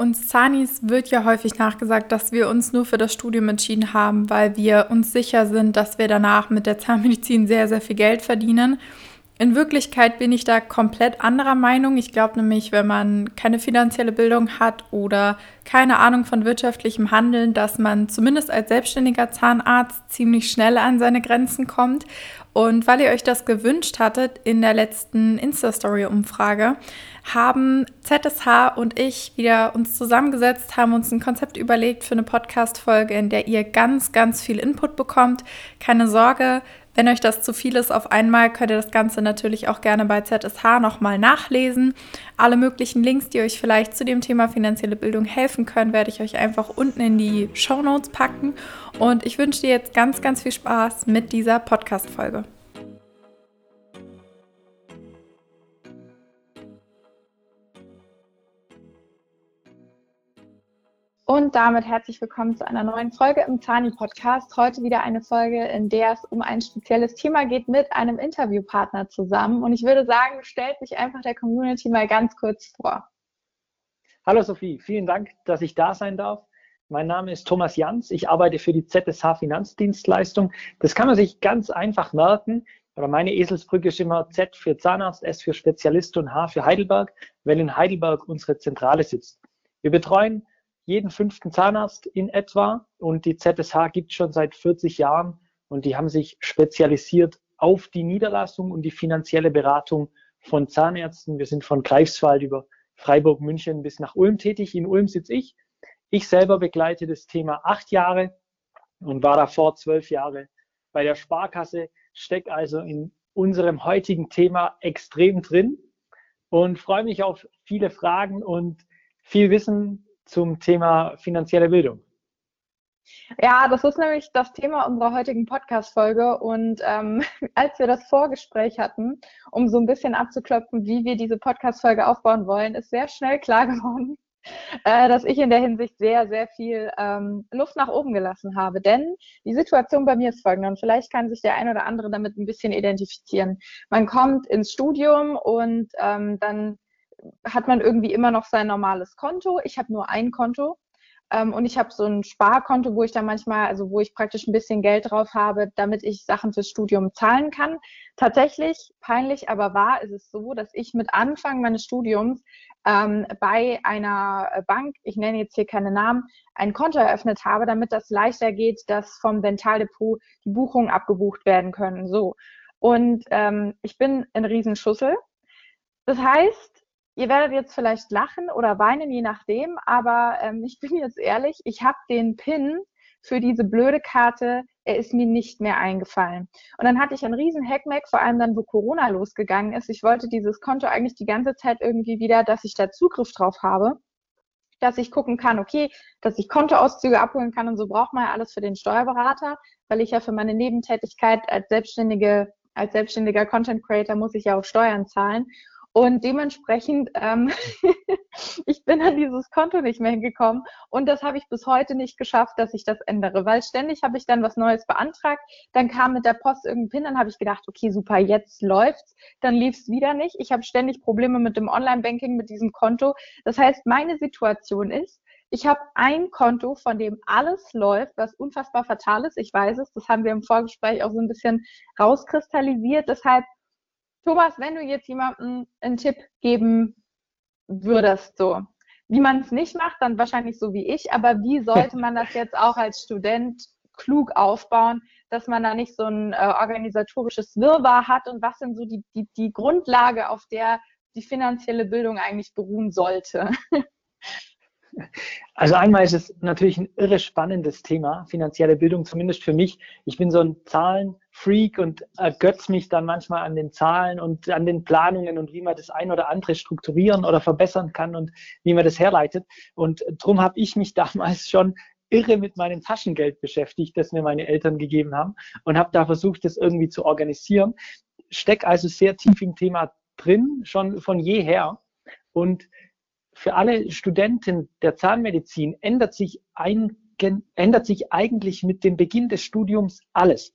Uns Zanis wird ja häufig nachgesagt, dass wir uns nur für das Studium entschieden haben, weil wir uns sicher sind, dass wir danach mit der Zahnmedizin sehr, sehr viel Geld verdienen. In Wirklichkeit bin ich da komplett anderer Meinung. Ich glaube nämlich, wenn man keine finanzielle Bildung hat oder keine Ahnung von wirtschaftlichem Handeln, dass man zumindest als selbstständiger Zahnarzt ziemlich schnell an seine Grenzen kommt. Und weil ihr euch das gewünscht hattet in der letzten Insta-Story-Umfrage, haben ZSH und ich wieder uns zusammengesetzt, haben uns ein Konzept überlegt für eine Podcast-Folge, in der ihr ganz, ganz viel Input bekommt. Keine Sorge, wenn euch das zu viel ist auf einmal, könnt ihr das Ganze natürlich auch gerne bei ZSH nochmal nachlesen. Alle möglichen Links, die euch vielleicht zu dem Thema finanzielle Bildung helfen können, werde ich euch einfach unten in die Show Notes packen. Und ich wünsche dir jetzt ganz, ganz viel Spaß mit dieser Podcast-Folge. Und damit herzlich willkommen zu einer neuen Folge im Zani Podcast. Heute wieder eine Folge, in der es um ein spezielles Thema geht mit einem Interviewpartner zusammen. Und ich würde sagen, stellt sich einfach der Community mal ganz kurz vor. Hallo Sophie, vielen Dank, dass ich da sein darf. Mein Name ist Thomas Jans. Ich arbeite für die ZSH Finanzdienstleistung. Das kann man sich ganz einfach merken. Aber meine Eselsbrücke ist immer Z für Zahnarzt, S für Spezialist und H für Heidelberg, weil in Heidelberg unsere Zentrale sitzt. Wir betreuen jeden fünften Zahnarzt in etwa und die ZSH gibt es schon seit 40 Jahren und die haben sich spezialisiert auf die Niederlassung und die finanzielle Beratung von Zahnärzten. Wir sind von Greifswald über Freiburg, München bis nach Ulm tätig. In Ulm sitze ich. Ich selber begleite das Thema acht Jahre und war davor zwölf Jahre bei der Sparkasse, stecke also in unserem heutigen Thema extrem drin und freue mich auf viele Fragen und viel Wissen, zum Thema finanzielle Bildung. Ja, das ist nämlich das Thema unserer heutigen Podcast-Folge. Und ähm, als wir das Vorgespräch hatten, um so ein bisschen abzuklopfen, wie wir diese Podcast-Folge aufbauen wollen, ist sehr schnell klar geworden, äh, dass ich in der Hinsicht sehr, sehr viel ähm, Luft nach oben gelassen habe. Denn die Situation bei mir ist folgende, und vielleicht kann sich der ein oder andere damit ein bisschen identifizieren. Man kommt ins Studium und ähm, dann hat man irgendwie immer noch sein normales Konto. Ich habe nur ein Konto ähm, und ich habe so ein Sparkonto, wo ich dann manchmal, also wo ich praktisch ein bisschen Geld drauf habe, damit ich Sachen fürs Studium zahlen kann. Tatsächlich, peinlich aber wahr, ist es so, dass ich mit Anfang meines Studiums ähm, bei einer Bank, ich nenne jetzt hier keine Namen, ein Konto eröffnet habe, damit das leichter geht, dass vom Dentaldepot die Buchungen abgebucht werden können. So. Und ähm, ich bin in Riesenschussel. Das heißt, Ihr werdet jetzt vielleicht lachen oder weinen, je nachdem, aber ähm, ich bin jetzt ehrlich, ich habe den PIN für diese blöde Karte, er ist mir nicht mehr eingefallen. Und dann hatte ich einen riesen Hackmack, vor allem dann, wo Corona losgegangen ist. Ich wollte dieses Konto eigentlich die ganze Zeit irgendwie wieder, dass ich da Zugriff drauf habe, dass ich gucken kann, okay, dass ich Kontoauszüge abholen kann und so braucht man ja alles für den Steuerberater, weil ich ja für meine Nebentätigkeit als selbstständige als selbstständiger Content Creator muss ich ja auch Steuern zahlen. Und dementsprechend, ähm, ich bin an dieses Konto nicht mehr hingekommen und das habe ich bis heute nicht geschafft, dass ich das ändere, weil ständig habe ich dann was Neues beantragt, dann kam mit der Post irgendein PIN, dann habe ich gedacht, okay, super, jetzt läuft's, dann lief's wieder nicht. Ich habe ständig Probleme mit dem Online-Banking, mit diesem Konto. Das heißt, meine Situation ist, ich habe ein Konto, von dem alles läuft, was unfassbar fatal ist. Ich weiß es, das haben wir im Vorgespräch auch so ein bisschen rauskristallisiert. Deshalb Thomas, wenn du jetzt jemandem einen Tipp geben würdest, so, wie man es nicht macht, dann wahrscheinlich so wie ich, aber wie sollte man das jetzt auch als Student klug aufbauen, dass man da nicht so ein äh, organisatorisches Wirrwarr hat und was sind so die, die, die Grundlage, auf der die finanzielle Bildung eigentlich beruhen sollte? Also einmal ist es natürlich ein irre spannendes Thema, finanzielle Bildung, zumindest für mich. Ich bin so ein Zahlenfreak und ergötz mich dann manchmal an den Zahlen und an den Planungen und wie man das ein oder andere strukturieren oder verbessern kann und wie man das herleitet. Und darum habe ich mich damals schon irre mit meinem Taschengeld beschäftigt, das mir meine Eltern gegeben haben und habe da versucht, das irgendwie zu organisieren. Steck also sehr tief im Thema drin, schon von jeher. Und für alle Studenten der Zahnmedizin ändert sich, ein, ändert sich eigentlich mit dem Beginn des Studiums alles.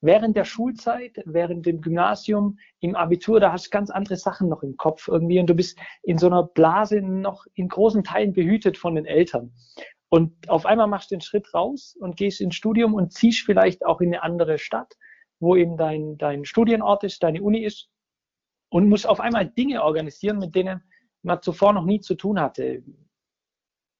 während der Schulzeit, während dem Gymnasium, im Abitur, da hast du ganz andere Sachen noch im Kopf irgendwie und du bist in so einer Blase noch in großen Teilen behütet von den Eltern. Und auf einmal machst du den Schritt raus und gehst ins Studium und ziehst vielleicht auch in eine andere Stadt, wo eben dein, dein Studienort ist, deine Uni ist und musst auf einmal Dinge organisieren, mit denen man zuvor noch nie zu tun hatte.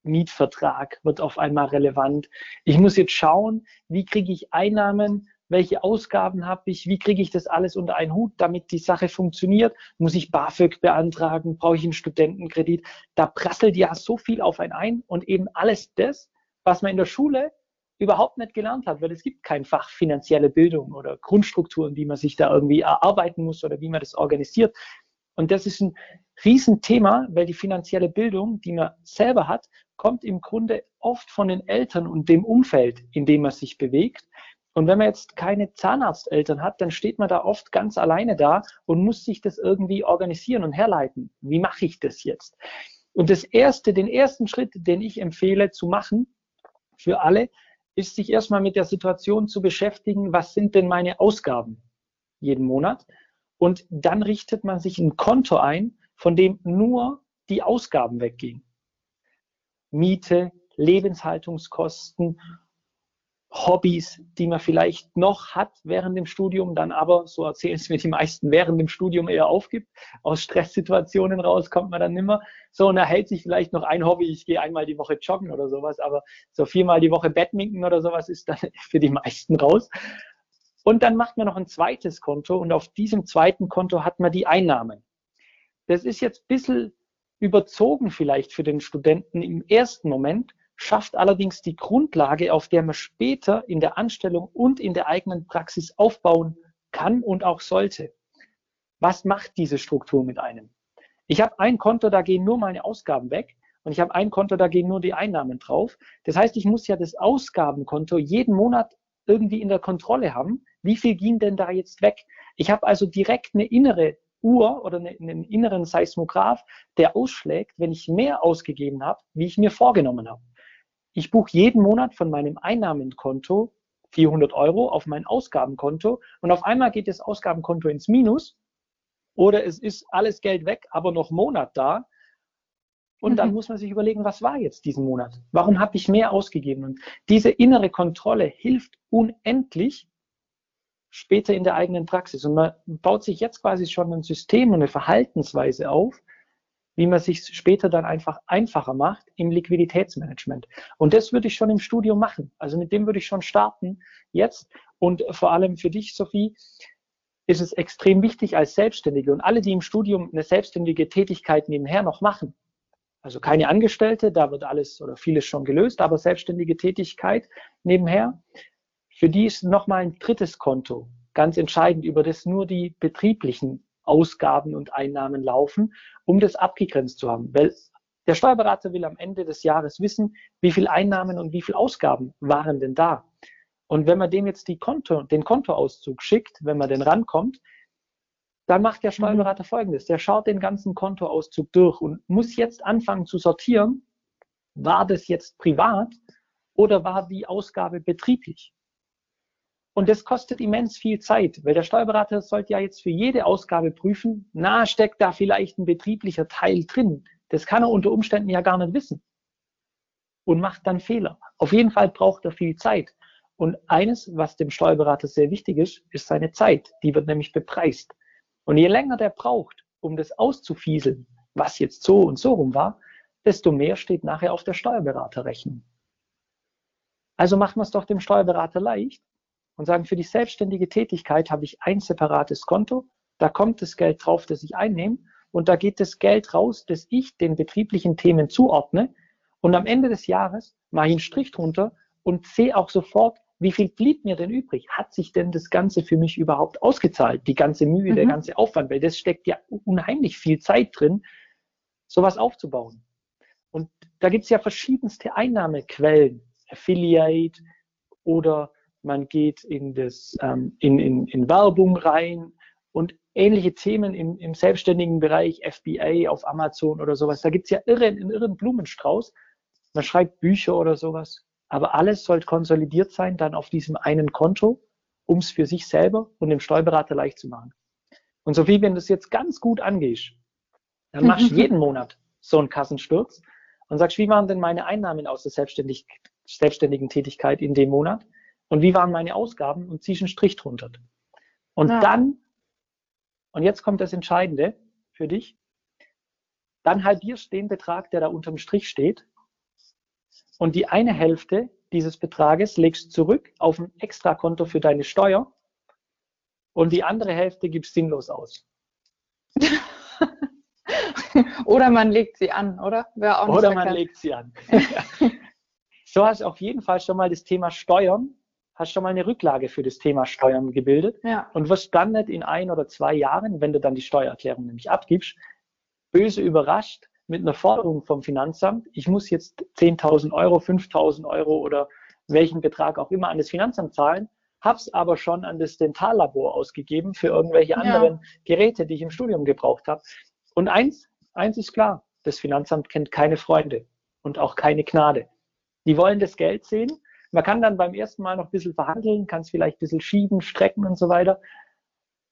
Mietvertrag wird auf einmal relevant. Ich muss jetzt schauen, wie kriege ich Einnahmen welche Ausgaben habe ich, wie kriege ich das alles unter einen Hut, damit die Sache funktioniert, muss ich BAföG beantragen, brauche ich einen Studentenkredit, da prasselt ja so viel auf einen ein und eben alles das, was man in der Schule überhaupt nicht gelernt hat, weil es gibt kein Fach finanzielle Bildung oder Grundstrukturen, die man sich da irgendwie erarbeiten muss oder wie man das organisiert. Und das ist ein Riesenthema, weil die finanzielle Bildung, die man selber hat, kommt im Grunde oft von den Eltern und dem Umfeld, in dem man sich bewegt. Und wenn man jetzt keine Zahnarzteltern hat, dann steht man da oft ganz alleine da und muss sich das irgendwie organisieren und herleiten. Wie mache ich das jetzt? Und das erste, den ersten Schritt, den ich empfehle zu machen für alle, ist sich erstmal mit der Situation zu beschäftigen, was sind denn meine Ausgaben jeden Monat? Und dann richtet man sich ein Konto ein, von dem nur die Ausgaben weggehen. Miete, Lebenshaltungskosten Hobbys, die man vielleicht noch hat während dem Studium, dann aber, so erzählen es mir die meisten, während dem Studium eher aufgibt. Aus Stresssituationen raus kommt man dann nimmer. So, und er hält sich vielleicht noch ein Hobby, ich gehe einmal die Woche joggen oder sowas, aber so viermal die Woche Badminton oder sowas ist dann für die meisten raus. Und dann macht man noch ein zweites Konto und auf diesem zweiten Konto hat man die Einnahmen. Das ist jetzt ein bisschen überzogen vielleicht für den Studenten im ersten Moment, schafft allerdings die Grundlage, auf der man später in der Anstellung und in der eigenen Praxis aufbauen kann und auch sollte. Was macht diese Struktur mit einem? Ich habe ein Konto, da gehen nur meine Ausgaben weg und ich habe ein Konto, da gehen nur die Einnahmen drauf. Das heißt, ich muss ja das Ausgabenkonto jeden Monat irgendwie in der Kontrolle haben. Wie viel ging denn da jetzt weg? Ich habe also direkt eine innere Uhr oder einen inneren Seismograph, der ausschlägt, wenn ich mehr ausgegeben habe, wie ich mir vorgenommen habe. Ich buche jeden Monat von meinem Einnahmenkonto 400 Euro auf mein Ausgabenkonto und auf einmal geht das Ausgabenkonto ins Minus oder es ist alles Geld weg, aber noch Monat da. Und dann mhm. muss man sich überlegen, was war jetzt diesen Monat? Warum habe ich mehr ausgegeben? Und diese innere Kontrolle hilft unendlich später in der eigenen Praxis. Und man baut sich jetzt quasi schon ein System und eine Verhaltensweise auf, wie man sich später dann einfach einfacher macht im Liquiditätsmanagement. Und das würde ich schon im Studium machen. Also mit dem würde ich schon starten jetzt. Und vor allem für dich, Sophie, ist es extrem wichtig als Selbstständige und alle, die im Studium eine selbstständige Tätigkeit nebenher noch machen. Also keine Angestellte, da wird alles oder vieles schon gelöst, aber selbstständige Tätigkeit nebenher. Für die ist nochmal ein drittes Konto ganz entscheidend, über das nur die betrieblichen Ausgaben und Einnahmen laufen, um das abgegrenzt zu haben. Weil der Steuerberater will am Ende des Jahres wissen, wie viel Einnahmen und wie viel Ausgaben waren denn da. Und wenn man dem jetzt die Konto, den Kontoauszug schickt, wenn man denn rankommt, dann macht der Steuerberater mhm. Folgendes. Der schaut den ganzen Kontoauszug durch und muss jetzt anfangen zu sortieren, war das jetzt privat oder war die Ausgabe betrieblich? Und das kostet immens viel Zeit, weil der Steuerberater sollte ja jetzt für jede Ausgabe prüfen, na, steckt da vielleicht ein betrieblicher Teil drin. Das kann er unter Umständen ja gar nicht wissen. Und macht dann Fehler. Auf jeden Fall braucht er viel Zeit. Und eines, was dem Steuerberater sehr wichtig ist, ist seine Zeit. Die wird nämlich bepreist. Und je länger der braucht, um das auszufieseln, was jetzt so und so rum war, desto mehr steht nachher auf der Steuerberaterrechnung. Also machen wir es doch dem Steuerberater leicht und sagen, für die selbstständige Tätigkeit habe ich ein separates Konto, da kommt das Geld drauf, das ich einnehme und da geht das Geld raus, das ich den betrieblichen Themen zuordne und am Ende des Jahres mache ich einen Strich drunter und sehe auch sofort, wie viel blieb mir denn übrig? Hat sich denn das Ganze für mich überhaupt ausgezahlt? Die ganze Mühe, mhm. der ganze Aufwand, weil das steckt ja unheimlich viel Zeit drin, sowas aufzubauen. Und da gibt es ja verschiedenste Einnahmequellen, Affiliate oder man geht in, das, ähm, in, in, in Werbung rein und ähnliche Themen im, im selbstständigen Bereich, FBA auf Amazon oder sowas. Da gibt's ja irre, einen irren Blumenstrauß. Man schreibt Bücher oder sowas. Aber alles sollte konsolidiert sein, dann auf diesem einen Konto. um es für sich selber und dem Steuerberater leicht zu machen. Und Sophie, wenn du es jetzt ganz gut angehst, dann machst du jeden Monat so einen Kassensturz und sagst, wie waren denn meine Einnahmen aus der Selbstständig selbstständigen Tätigkeit in dem Monat und wie waren meine Ausgaben und ziehst einen Strich drunter. Und ja. dann, und jetzt kommt das Entscheidende für dich, dann halbierst den Betrag, der da unterm Strich steht und die eine Hälfte dieses Betrages legst zurück auf ein Extrakonto für deine Steuer und die andere Hälfte gibst sinnlos aus. oder man legt sie an, oder? oder man legt sie an. so hast du auf jeden Fall schon mal das Thema Steuern, hast schon mal eine Rücklage für das Thema Steuern gebildet ja. und wirst dann nicht in ein oder zwei Jahren, wenn du dann die Steuererklärung nämlich abgibst, böse überrascht mit einer Forderung vom Finanzamt, ich muss jetzt 10.000 Euro, 5.000 Euro oder welchen Betrag auch immer an das Finanzamt zahlen, hab's aber schon an das Dentallabor ausgegeben für irgendwelche anderen ja. Geräte, die ich im Studium gebraucht habe. Und eins, eins ist klar, das Finanzamt kennt keine Freunde und auch keine Gnade. Die wollen das Geld sehen. Man kann dann beim ersten Mal noch ein bisschen verhandeln, kann es vielleicht ein bisschen schieben, strecken und so weiter.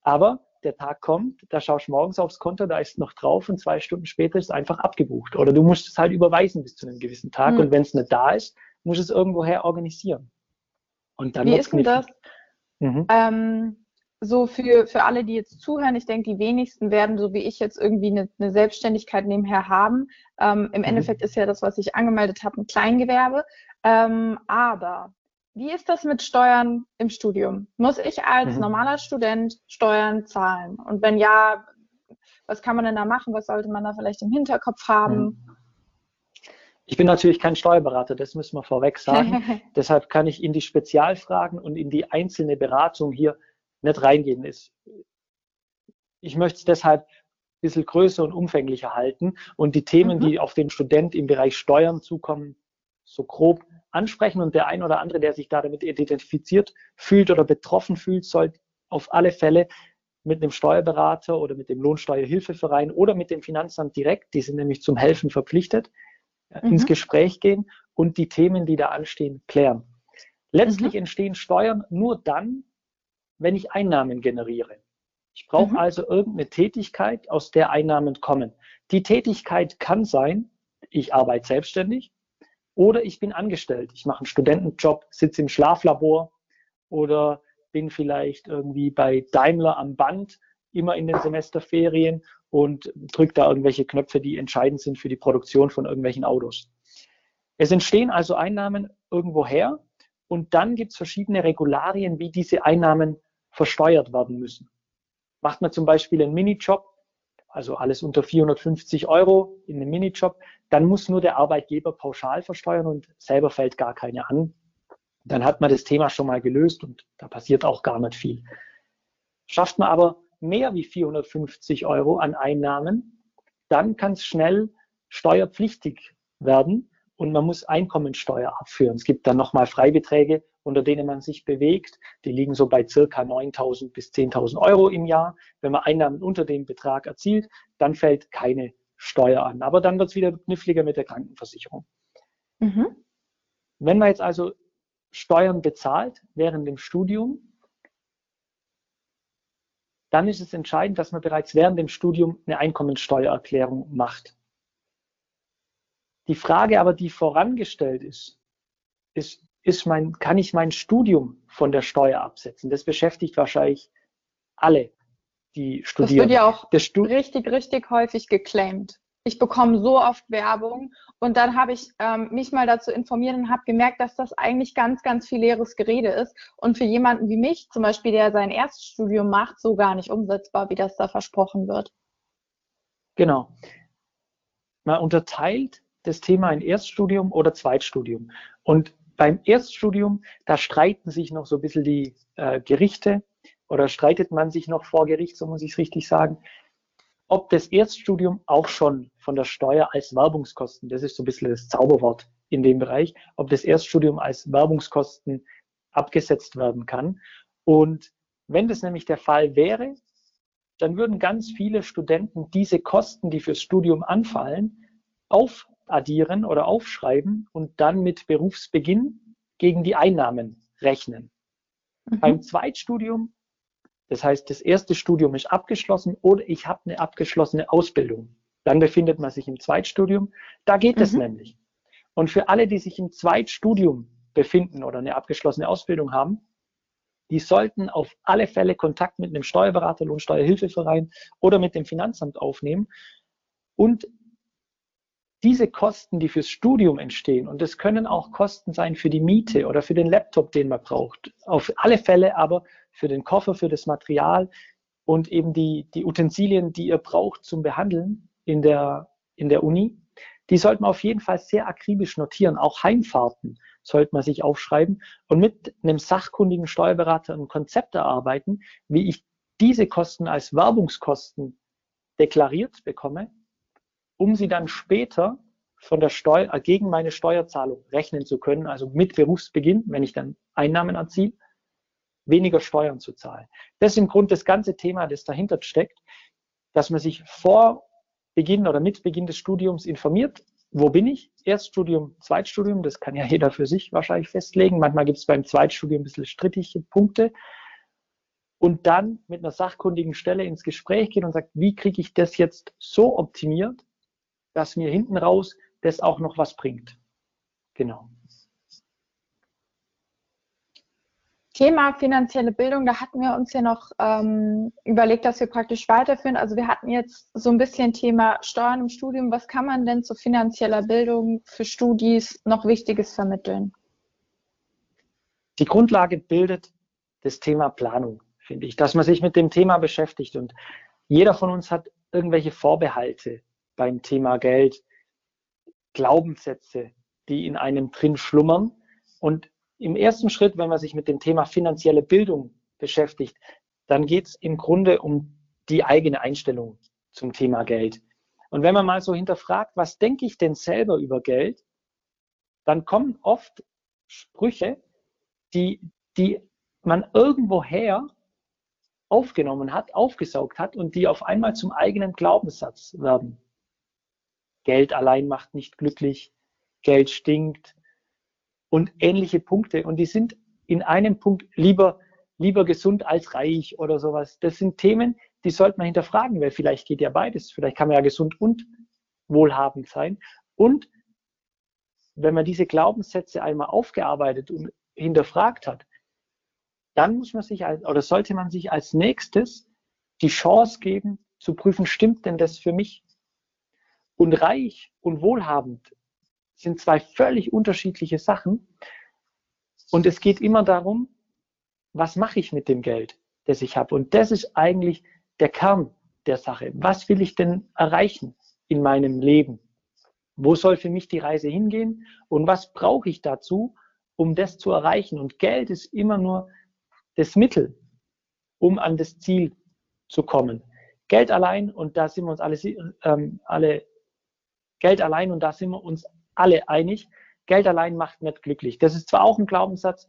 Aber der Tag kommt, da schaust du morgens aufs Konto, da ist noch drauf und zwei Stunden später ist es einfach abgebucht. Oder du musst es halt überweisen bis zu einem gewissen Tag mhm. und wenn es nicht da ist, musst du es irgendwoher organisieren. Und dann Wie ist denn das? Mhm. Ähm, so für, für alle, die jetzt zuhören, ich denke, die wenigsten werden, so wie ich jetzt irgendwie eine, eine Selbstständigkeit nebenher haben. Ähm, Im mhm. Endeffekt ist ja das, was ich angemeldet habe, ein Kleingewerbe. Ähm, aber wie ist das mit Steuern im Studium? Muss ich als mhm. normaler Student Steuern zahlen? Und wenn ja, was kann man denn da machen? Was sollte man da vielleicht im Hinterkopf haben? Mhm. Ich bin natürlich kein Steuerberater, das müssen wir vorweg sagen. Deshalb kann ich in die Spezialfragen und in die einzelne Beratung hier nicht reingehen. Ich möchte es deshalb ein bisschen größer und umfänglicher halten und die Themen, mhm. die auf den Student im Bereich Steuern zukommen, so grob ansprechen und der ein oder andere, der sich da damit identifiziert fühlt oder betroffen fühlt, soll auf alle Fälle mit einem Steuerberater oder mit dem Lohnsteuerhilfeverein oder mit dem Finanzamt direkt, die sind nämlich zum Helfen verpflichtet, mhm. ins Gespräch gehen und die Themen, die da anstehen, klären. Letztlich mhm. entstehen Steuern nur dann, wenn ich Einnahmen generiere. Ich brauche mhm. also irgendeine Tätigkeit, aus der Einnahmen kommen. Die Tätigkeit kann sein, ich arbeite selbstständig oder ich bin angestellt. Ich mache einen Studentenjob, sitze im Schlaflabor oder bin vielleicht irgendwie bei Daimler am Band, immer in den Semesterferien und drücke da irgendwelche Knöpfe, die entscheidend sind für die Produktion von irgendwelchen Autos. Es entstehen also Einnahmen irgendwoher und dann gibt es verschiedene Regularien, wie diese Einnahmen versteuert werden müssen. Macht man zum Beispiel einen Minijob, also alles unter 450 Euro in einem Minijob, dann muss nur der Arbeitgeber pauschal versteuern und selber fällt gar keine an. Dann hat man das Thema schon mal gelöst und da passiert auch gar nicht viel. Schafft man aber mehr wie 450 Euro an Einnahmen, dann kann es schnell steuerpflichtig werden und man muss Einkommensteuer abführen. Es gibt dann nochmal Freibeträge, unter denen man sich bewegt. Die liegen so bei circa 9.000 bis 10.000 Euro im Jahr. Wenn man Einnahmen unter dem Betrag erzielt, dann fällt keine Steuer an. Aber dann wird es wieder kniffliger mit der Krankenversicherung. Mhm. Wenn man jetzt also Steuern bezahlt während dem Studium, dann ist es entscheidend, dass man bereits während dem Studium eine Einkommensteuererklärung macht. Die Frage aber, die vorangestellt ist, ist, ist mein, kann ich mein Studium von der Steuer absetzen? Das beschäftigt wahrscheinlich alle, die studieren. Das wird ja auch richtig, richtig häufig geclaimed ich bekomme so oft Werbung und dann habe ich ähm, mich mal dazu informiert und habe gemerkt, dass das eigentlich ganz, ganz viel leeres Gerede ist und für jemanden wie mich zum Beispiel, der sein Erststudium macht, so gar nicht umsetzbar, wie das da versprochen wird. Genau. Man unterteilt das Thema in Erststudium oder Zweitstudium. Und beim Erststudium, da streiten sich noch so ein bisschen die äh, Gerichte oder streitet man sich noch vor Gericht, so muss ich es richtig sagen, ob das Erststudium auch schon von der Steuer als Werbungskosten, das ist so ein bisschen das Zauberwort in dem Bereich, ob das Erststudium als Werbungskosten abgesetzt werden kann. Und wenn das nämlich der Fall wäre, dann würden ganz viele Studenten diese Kosten, die fürs Studium anfallen, aufaddieren oder aufschreiben und dann mit Berufsbeginn gegen die Einnahmen rechnen. Mhm. Beim Zweitstudium, das heißt, das erste Studium ist abgeschlossen oder ich habe eine abgeschlossene Ausbildung. Dann befindet man sich im Zweitstudium. Da geht es mhm. nämlich. Und für alle, die sich im Zweitstudium befinden oder eine abgeschlossene Ausbildung haben, die sollten auf alle Fälle Kontakt mit einem Steuerberater, Lohnsteuerhilfeverein oder mit dem Finanzamt aufnehmen und diese Kosten, die fürs Studium entstehen, und das können auch Kosten sein für die Miete oder für den Laptop, den man braucht, auf alle Fälle aber für den Koffer, für das Material und eben die, die Utensilien, die ihr braucht zum Behandeln in der, in der Uni, die sollte man auf jeden Fall sehr akribisch notieren. Auch Heimfahrten sollte man sich aufschreiben und mit einem sachkundigen Steuerberater ein Konzept erarbeiten, wie ich diese Kosten als Werbungskosten deklariert bekomme, um sie dann später von der Steuer, äh, gegen meine Steuerzahlung rechnen zu können, also mit Berufsbeginn, wenn ich dann Einnahmen erziele, weniger Steuern zu zahlen. Das ist im Grunde das ganze Thema, das dahinter steckt, dass man sich vor Beginn oder mit Beginn des Studiums informiert, wo bin ich? Erststudium, Zweitstudium, das kann ja jeder für sich wahrscheinlich festlegen. Manchmal gibt es beim Zweitstudium ein bisschen strittige Punkte. Und dann mit einer sachkundigen Stelle ins Gespräch gehen und sagt, wie kriege ich das jetzt so optimiert, dass mir hinten raus das auch noch was bringt. Genau. Thema finanzielle Bildung, da hatten wir uns ja noch ähm, überlegt, dass wir praktisch weiterführen. Also wir hatten jetzt so ein bisschen Thema Steuern im Studium. Was kann man denn zu finanzieller Bildung für Studis noch Wichtiges vermitteln? Die Grundlage bildet das Thema Planung, finde ich, dass man sich mit dem Thema beschäftigt. Und jeder von uns hat irgendwelche Vorbehalte beim Thema Geld, Glaubenssätze, die in einem drin schlummern. Und im ersten Schritt, wenn man sich mit dem Thema finanzielle Bildung beschäftigt, dann geht es im Grunde um die eigene Einstellung zum Thema Geld. Und wenn man mal so hinterfragt, was denke ich denn selber über Geld, dann kommen oft Sprüche, die, die man irgendwoher aufgenommen hat, aufgesaugt hat und die auf einmal zum eigenen Glaubenssatz werden. Geld allein macht nicht glücklich, Geld stinkt, und ähnliche Punkte. Und die sind in einem Punkt lieber, lieber gesund als reich oder sowas. Das sind Themen, die sollte man hinterfragen, weil vielleicht geht ja beides. Vielleicht kann man ja gesund und wohlhabend sein. Und wenn man diese Glaubenssätze einmal aufgearbeitet und hinterfragt hat, dann muss man sich als, oder sollte man sich als nächstes die Chance geben, zu prüfen, stimmt denn das für mich? Und reich und wohlhabend sind zwei völlig unterschiedliche Sachen. Und es geht immer darum, was mache ich mit dem Geld, das ich habe? Und das ist eigentlich der Kern der Sache. Was will ich denn erreichen in meinem Leben? Wo soll für mich die Reise hingehen? Und was brauche ich dazu, um das zu erreichen? Und Geld ist immer nur das Mittel, um an das Ziel zu kommen. Geld allein, und da sind wir uns alle, ähm, alle Geld allein, und da sind wir uns alle einig, Geld allein macht nicht glücklich. Das ist zwar auch ein Glaubenssatz,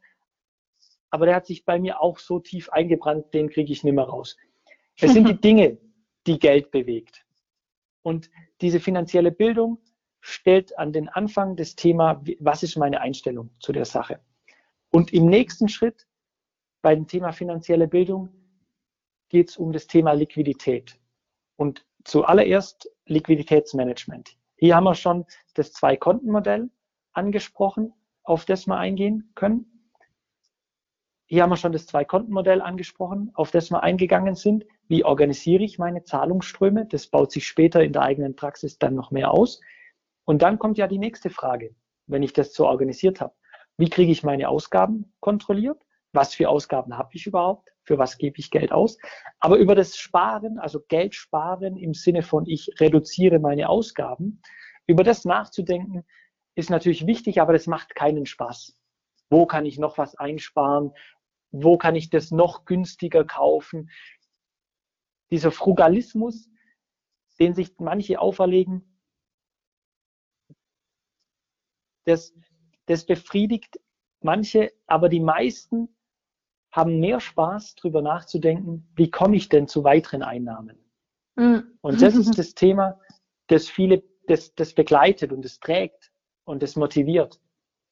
aber der hat sich bei mir auch so tief eingebrannt, den kriege ich nicht mehr raus. Es sind die Dinge, die Geld bewegt. Und diese finanzielle Bildung stellt an den Anfang das Thema, was ist meine Einstellung zu der Sache? Und im nächsten Schritt bei dem Thema finanzielle Bildung geht es um das Thema Liquidität. Und zuallererst Liquiditätsmanagement. Hier haben wir schon das Zwei-Konten-Modell angesprochen, auf das wir eingehen können. Hier haben wir schon das Zwei-Konten-Modell angesprochen, auf das wir eingegangen sind. Wie organisiere ich meine Zahlungsströme? Das baut sich später in der eigenen Praxis dann noch mehr aus. Und dann kommt ja die nächste Frage, wenn ich das so organisiert habe. Wie kriege ich meine Ausgaben kontrolliert? Was für Ausgaben habe ich überhaupt? Für was gebe ich Geld aus? Aber über das Sparen, also Geld sparen im Sinne von ich reduziere meine Ausgaben, über das nachzudenken, ist natürlich wichtig, aber das macht keinen Spaß. Wo kann ich noch was einsparen? Wo kann ich das noch günstiger kaufen? Dieser Frugalismus, den sich manche auferlegen, das, das befriedigt manche, aber die meisten haben mehr Spaß, darüber nachzudenken, wie komme ich denn zu weiteren Einnahmen. Mhm. Und das ist das Thema, das viele, das, das begleitet und das trägt und das motiviert.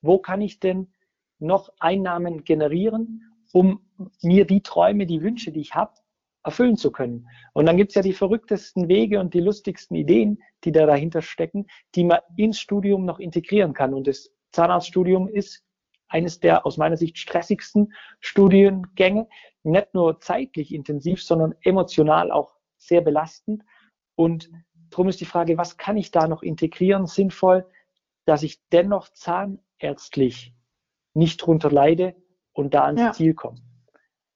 Wo kann ich denn noch Einnahmen generieren, um mir die Träume, die Wünsche, die ich habe, erfüllen zu können. Und dann gibt's ja die verrücktesten Wege und die lustigsten Ideen, die da dahinter stecken, die man ins Studium noch integrieren kann. Und das Zahnarztstudium ist eines der aus meiner Sicht stressigsten Studiengänge, nicht nur zeitlich intensiv, sondern emotional auch sehr belastend. Und darum ist die Frage, was kann ich da noch integrieren, sinnvoll, dass ich dennoch zahnärztlich nicht drunter leide und da ans ja. Ziel komme.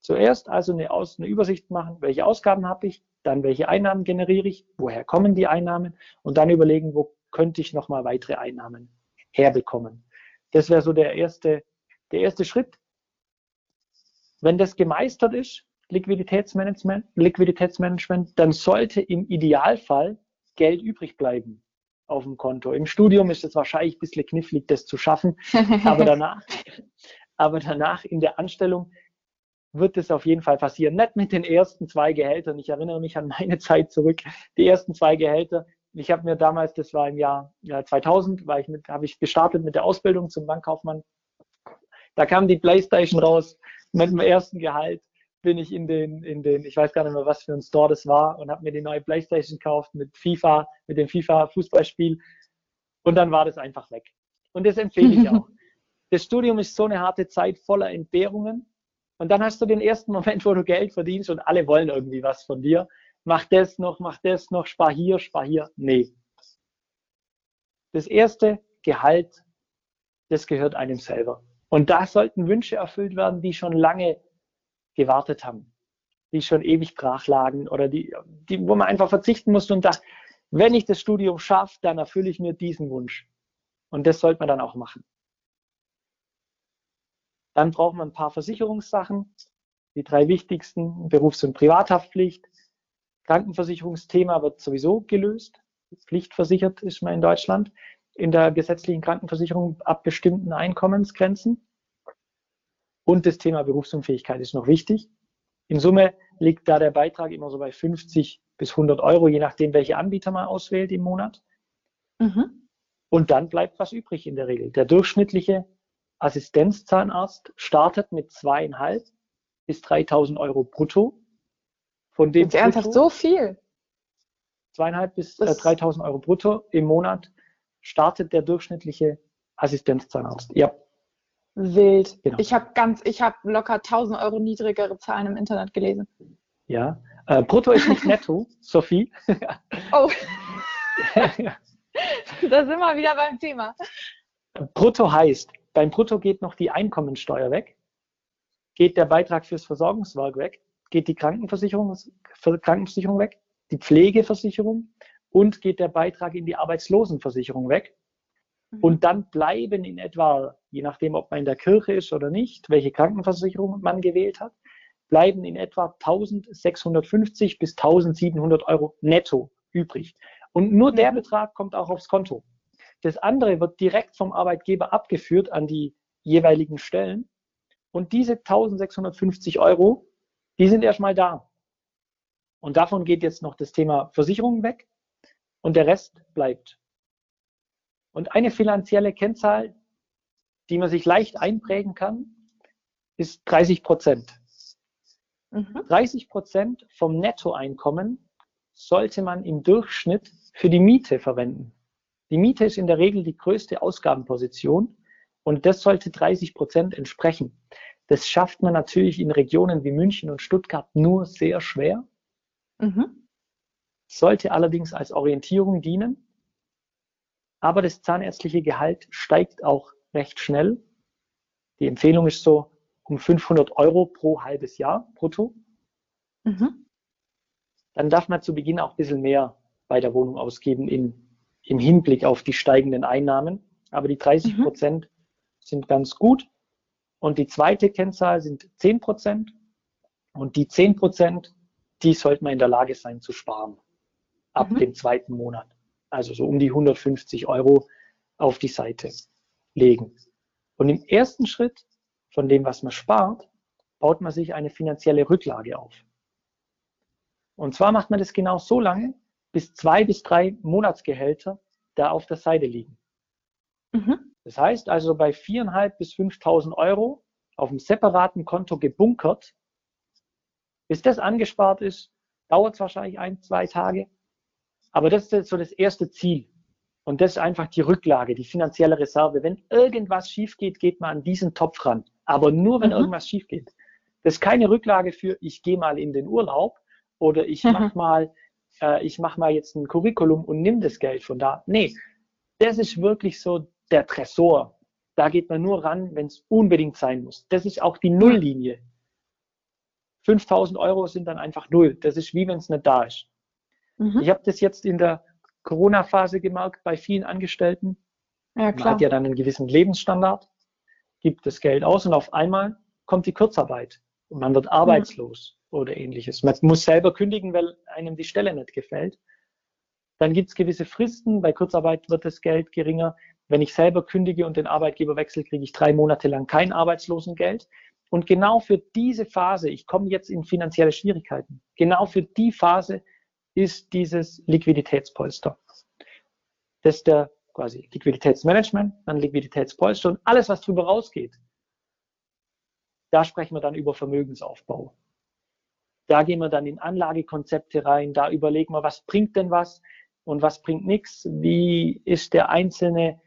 Zuerst also eine, Aus eine Übersicht machen, welche Ausgaben habe ich, dann welche Einnahmen generiere ich, woher kommen die Einnahmen und dann überlegen, wo könnte ich nochmal weitere Einnahmen herbekommen. Das wäre so der erste, der erste Schritt. Wenn das gemeistert ist, Liquiditätsmanagement, Liquiditätsmanagement, dann sollte im Idealfall Geld übrig bleiben auf dem Konto. Im Studium ist es wahrscheinlich ein bisschen knifflig, das zu schaffen, aber danach, aber danach in der Anstellung wird es auf jeden Fall passieren. Nicht mit den ersten zwei Gehältern. Ich erinnere mich an meine Zeit zurück. Die ersten zwei Gehälter. Ich habe mir damals, das war im Jahr, Jahr 2000, war ich mit, habe ich gestartet mit der Ausbildung zum Bankkaufmann. Da kam die Playstation raus mit dem ersten Gehalt bin ich in den, in den, ich weiß gar nicht mehr, was für ein Store das war und habe mir die neue Playstation gekauft mit FIFA, mit dem FIFA-Fußballspiel und dann war das einfach weg. Und das empfehle ich auch. Das Studium ist so eine harte Zeit voller Entbehrungen und dann hast du den ersten Moment, wo du Geld verdienst und alle wollen irgendwie was von dir. Mach das noch, mach das noch, spar hier, spar hier. Nee. Das erste Gehalt, das gehört einem selber. Und da sollten Wünsche erfüllt werden, die schon lange gewartet haben, die schon ewig brach lagen oder die, die, wo man einfach verzichten musste und dachte, wenn ich das Studium schaffe, dann erfülle ich mir diesen Wunsch. Und das sollte man dann auch machen. Dann braucht man ein paar Versicherungssachen. Die drei wichtigsten, Berufs- und Privathaftpflicht. Krankenversicherungsthema wird sowieso gelöst. Pflichtversichert ist man in Deutschland in der gesetzlichen Krankenversicherung ab bestimmten Einkommensgrenzen. Und das Thema Berufsunfähigkeit ist noch wichtig. In Summe liegt da der Beitrag immer so bei 50 bis 100 Euro, je nachdem, welche Anbieter man auswählt im Monat. Mhm. Und dann bleibt was übrig in der Regel. Der durchschnittliche Assistenzzahnarzt startet mit zweieinhalb bis 3000 Euro brutto. Von dem Ist ernsthaft so viel? Zweieinhalb bis äh, 3000 Euro brutto im Monat startet der durchschnittliche Assistenzzahnarzt. Ja. Wild. Genau. Ich habe ganz, ich habe locker 1000 Euro niedrigere Zahlen im Internet gelesen. Ja. Äh, brutto ist nicht netto, Sophie. oh. da sind wir wieder beim Thema. Brutto heißt, beim Brutto geht noch die Einkommensteuer weg, geht der Beitrag fürs Versorgungswerk weg, geht die Krankenversicherung, Krankenversicherung weg, die Pflegeversicherung und geht der Beitrag in die Arbeitslosenversicherung weg. Mhm. Und dann bleiben in etwa, je nachdem, ob man in der Kirche ist oder nicht, welche Krankenversicherung man gewählt hat, bleiben in etwa 1650 bis 1700 Euro netto übrig. Und nur der mhm. Betrag kommt auch aufs Konto. Das andere wird direkt vom Arbeitgeber abgeführt an die jeweiligen Stellen. Und diese 1650 Euro, die sind erstmal da. Und davon geht jetzt noch das Thema Versicherungen weg und der Rest bleibt. Und eine finanzielle Kennzahl, die man sich leicht einprägen kann, ist 30 Prozent. Mhm. 30 Prozent vom Nettoeinkommen sollte man im Durchschnitt für die Miete verwenden. Die Miete ist in der Regel die größte Ausgabenposition und das sollte 30 Prozent entsprechen. Das schafft man natürlich in Regionen wie München und Stuttgart nur sehr schwer. Mhm. Sollte allerdings als Orientierung dienen. Aber das zahnärztliche Gehalt steigt auch recht schnell. Die Empfehlung ist so um 500 Euro pro halbes Jahr brutto. Mhm. Dann darf man zu Beginn auch ein bisschen mehr bei der Wohnung ausgeben in im Hinblick auf die steigenden Einnahmen. Aber die 30 mhm. Prozent mhm. sind ganz gut. Und die zweite Kennzahl sind 10 Prozent. Und die 10 Prozent, die sollte man in der Lage sein zu sparen. Ab mhm. dem zweiten Monat. Also so um die 150 Euro auf die Seite legen. Und im ersten Schritt von dem, was man spart, baut man sich eine finanzielle Rücklage auf. Und zwar macht man das genau so lange, bis zwei bis drei Monatsgehälter da auf der Seite liegen. Mhm. Das heißt also bei viereinhalb bis 5.000 Euro auf einem separaten Konto gebunkert. Bis das angespart ist, dauert es wahrscheinlich ein, zwei Tage. Aber das ist so das erste Ziel. Und das ist einfach die Rücklage, die finanzielle Reserve. Wenn irgendwas schief geht, geht man an diesen Topf ran. Aber nur, wenn mhm. irgendwas schief geht. Das ist keine Rücklage für, ich gehe mal in den Urlaub oder ich mhm. mach mal, äh, ich mach mal jetzt ein Curriculum und nimm das Geld von da. Nee, das ist wirklich so der Tresor. Da geht man nur ran, wenn es unbedingt sein muss. Das ist auch die Nulllinie. 5000 Euro sind dann einfach null. Das ist wie wenn es nicht da ist. Mhm. Ich habe das jetzt in der Corona-Phase gemerkt bei vielen Angestellten. Ja, klar. Man hat ja dann einen gewissen Lebensstandard, gibt das Geld aus und auf einmal kommt die Kurzarbeit und man wird arbeitslos mhm. oder ähnliches. Man muss selber kündigen, weil einem die Stelle nicht gefällt. Dann gibt es gewisse Fristen. Bei Kurzarbeit wird das Geld geringer. Wenn ich selber kündige und den Arbeitgeber wechsle, kriege ich drei Monate lang kein Arbeitslosengeld. Und genau für diese Phase, ich komme jetzt in finanzielle Schwierigkeiten, genau für die Phase ist dieses Liquiditätspolster. Das ist der quasi Liquiditätsmanagement, dann Liquiditätspolster und alles, was drüber rausgeht. Da sprechen wir dann über Vermögensaufbau. Da gehen wir dann in Anlagekonzepte rein, da überlegen wir, was bringt denn was und was bringt nichts, wie ist der Einzelne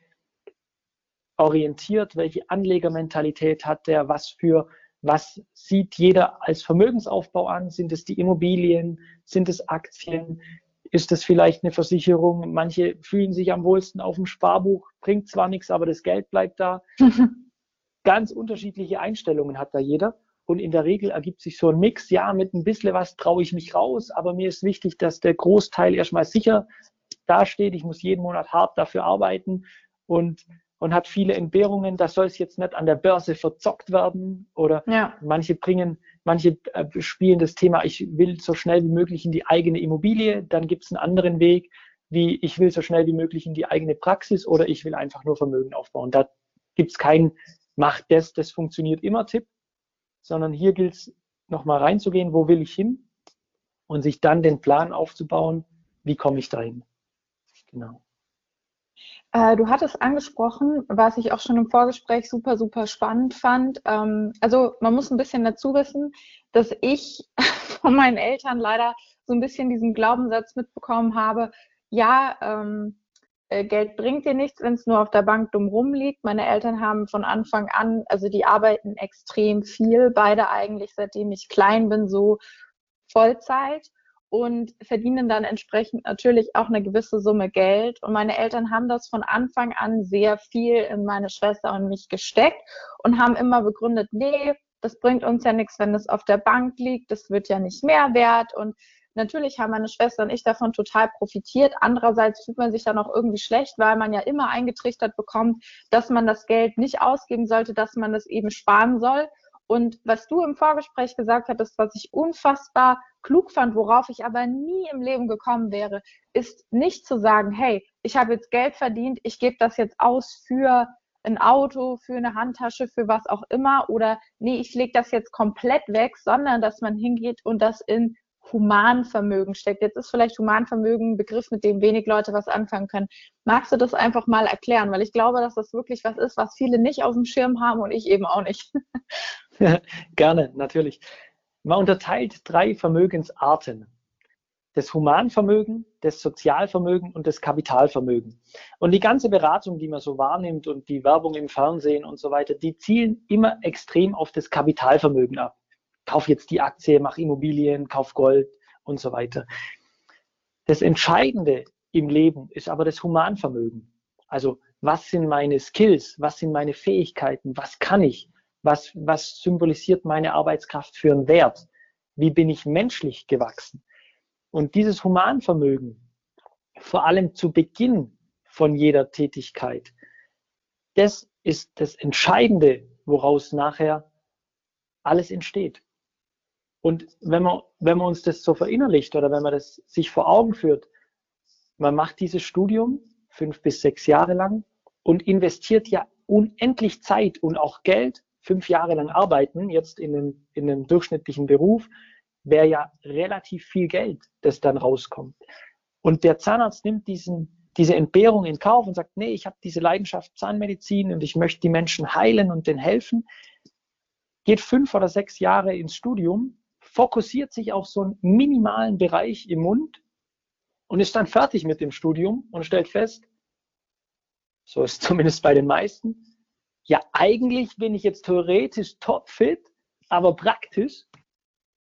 orientiert, welche Anlegermentalität hat der, was für, was sieht jeder als Vermögensaufbau an, sind es die Immobilien, sind es Aktien, ist es vielleicht eine Versicherung, manche fühlen sich am wohlsten auf dem Sparbuch, bringt zwar nichts, aber das Geld bleibt da. Ganz unterschiedliche Einstellungen hat da jeder. Und in der Regel ergibt sich so ein Mix, ja, mit ein bisschen was traue ich mich raus, aber mir ist wichtig, dass der Großteil erstmal sicher dasteht. Ich muss jeden Monat hart dafür arbeiten und und hat viele Entbehrungen. Das soll es jetzt nicht an der Börse verzockt werden. Oder ja. manche bringen, manche äh, spielen das Thema, ich will so schnell wie möglich in die eigene Immobilie. Dann gibt es einen anderen Weg, wie ich will so schnell wie möglich in die eigene Praxis oder ich will einfach nur Vermögen aufbauen. Da gibt es keinen Mach das, das funktioniert immer Tipp, sondern hier gilt es nochmal reinzugehen, wo will ich hin und sich dann den Plan aufzubauen, wie komme ich dahin. Genau. Äh, du hattest angesprochen, was ich auch schon im Vorgespräch super, super spannend fand. Ähm, also man muss ein bisschen dazu wissen, dass ich von meinen Eltern leider so ein bisschen diesen Glaubenssatz mitbekommen habe, ja, ähm, äh, Geld bringt dir nichts, wenn es nur auf der Bank dumm rumliegt. Meine Eltern haben von Anfang an, also die arbeiten extrem viel, beide eigentlich seitdem ich klein bin, so Vollzeit und verdienen dann entsprechend natürlich auch eine gewisse Summe Geld. Und meine Eltern haben das von Anfang an sehr viel in meine Schwester und mich gesteckt und haben immer begründet, nee, das bringt uns ja nichts, wenn es auf der Bank liegt, das wird ja nicht mehr wert. Und natürlich haben meine Schwester und ich davon total profitiert. Andererseits fühlt man sich dann auch irgendwie schlecht, weil man ja immer eingetrichtert bekommt, dass man das Geld nicht ausgeben sollte, dass man es eben sparen soll. Und was du im Vorgespräch gesagt hattest, was ich unfassbar klug fand, worauf ich aber nie im Leben gekommen wäre, ist nicht zu sagen, hey, ich habe jetzt Geld verdient, ich gebe das jetzt aus für ein Auto, für eine Handtasche, für was auch immer oder nee, ich lege das jetzt komplett weg, sondern dass man hingeht und das in Humanvermögen steckt. Jetzt ist vielleicht Humanvermögen ein Begriff, mit dem wenig Leute was anfangen können. Magst du das einfach mal erklären? Weil ich glaube, dass das wirklich was ist, was viele nicht auf dem Schirm haben und ich eben auch nicht. Gerne, natürlich. Man unterteilt drei Vermögensarten. Das Humanvermögen, das Sozialvermögen und das Kapitalvermögen. Und die ganze Beratung, die man so wahrnimmt und die Werbung im Fernsehen und so weiter, die zielen immer extrem auf das Kapitalvermögen ab. Kauf jetzt die Aktie, mach Immobilien, kauf Gold und so weiter. Das Entscheidende im Leben ist aber das Humanvermögen. Also was sind meine Skills, was sind meine Fähigkeiten, was kann ich? Was, was symbolisiert meine Arbeitskraft für einen Wert? Wie bin ich menschlich gewachsen? Und dieses Humanvermögen, vor allem zu Beginn von jeder Tätigkeit, das ist das Entscheidende, woraus nachher alles entsteht. Und wenn man, wenn man uns das so verinnerlicht oder wenn man das sich vor Augen führt, man macht dieses Studium fünf bis sechs Jahre lang und investiert ja unendlich Zeit und auch Geld fünf Jahre lang arbeiten, jetzt in einem, in einem durchschnittlichen Beruf, wäre ja relativ viel Geld, das dann rauskommt. Und der Zahnarzt nimmt diesen, diese Entbehrung in Kauf und sagt, nee, ich habe diese Leidenschaft Zahnmedizin und ich möchte die Menschen heilen und denen helfen. geht fünf oder sechs Jahre ins Studium, fokussiert sich auf so einen minimalen Bereich im Mund und ist dann fertig mit dem Studium und stellt fest, so ist zumindest bei den meisten, ja, eigentlich bin ich jetzt theoretisch topfit, aber praktisch,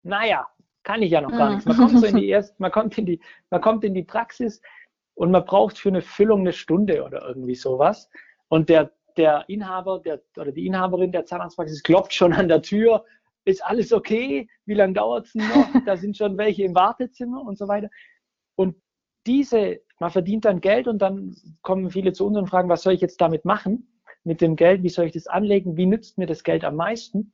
naja, kann ich ja noch gar nichts. Man kommt so in die erste, man kommt in die, man kommt in die Praxis und man braucht für eine Füllung eine Stunde oder irgendwie sowas. Und der, der Inhaber der, oder die Inhaberin der Zahnarztpraxis klopft schon an der Tür. Ist alles okay? Wie lange dauert es noch? Da sind schon welche im Wartezimmer und so weiter. Und diese, man verdient dann Geld und dann kommen viele zu uns und fragen, was soll ich jetzt damit machen? Mit dem Geld, wie soll ich das anlegen? Wie nützt mir das Geld am meisten?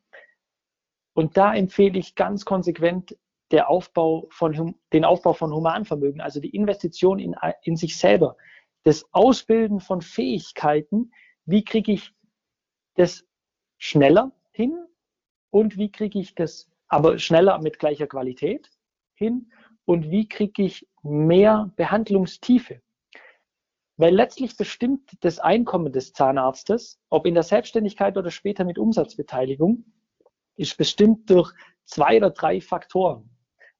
Und da empfehle ich ganz konsequent der Aufbau von, den Aufbau von Humanvermögen, also die Investition in, in sich selber, das Ausbilden von Fähigkeiten, wie kriege ich das schneller hin und wie kriege ich das aber schneller mit gleicher Qualität hin und wie kriege ich mehr Behandlungstiefe. Weil letztlich bestimmt das Einkommen des Zahnarztes, ob in der Selbstständigkeit oder später mit Umsatzbeteiligung, ist bestimmt durch zwei oder drei Faktoren.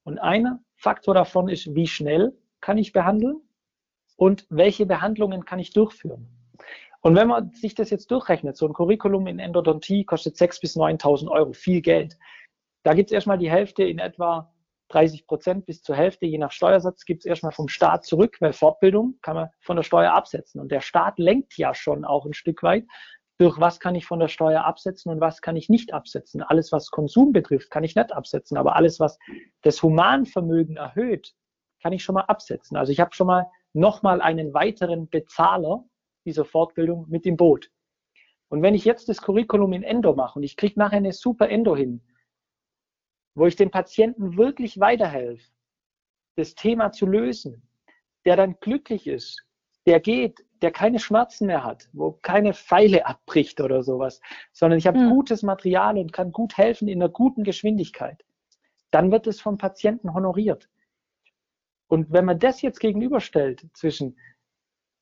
Und einer Faktor davon ist, wie schnell kann ich behandeln und welche Behandlungen kann ich durchführen. Und wenn man sich das jetzt durchrechnet, so ein Curriculum in Endodontie kostet 6.000 bis 9.000 Euro, viel Geld. Da gibt es erstmal die Hälfte in etwa 30 Prozent bis zur Hälfte, je nach Steuersatz, gibt es erstmal vom Staat zurück, weil Fortbildung kann man von der Steuer absetzen. Und der Staat lenkt ja schon auch ein Stück weit, durch was kann ich von der Steuer absetzen und was kann ich nicht absetzen. Alles, was Konsum betrifft, kann ich nicht absetzen, aber alles, was das Humanvermögen erhöht, kann ich schon mal absetzen. Also ich habe schon mal nochmal einen weiteren Bezahler dieser Fortbildung mit im Boot. Und wenn ich jetzt das Curriculum in Endo mache und ich kriege nachher eine super Endo hin, wo ich dem Patienten wirklich weiterhelfe, das Thema zu lösen, der dann glücklich ist, der geht, der keine Schmerzen mehr hat, wo keine Pfeile abbricht oder sowas, sondern ich habe mhm. gutes Material und kann gut helfen in einer guten Geschwindigkeit, dann wird es vom Patienten honoriert. Und wenn man das jetzt gegenüberstellt zwischen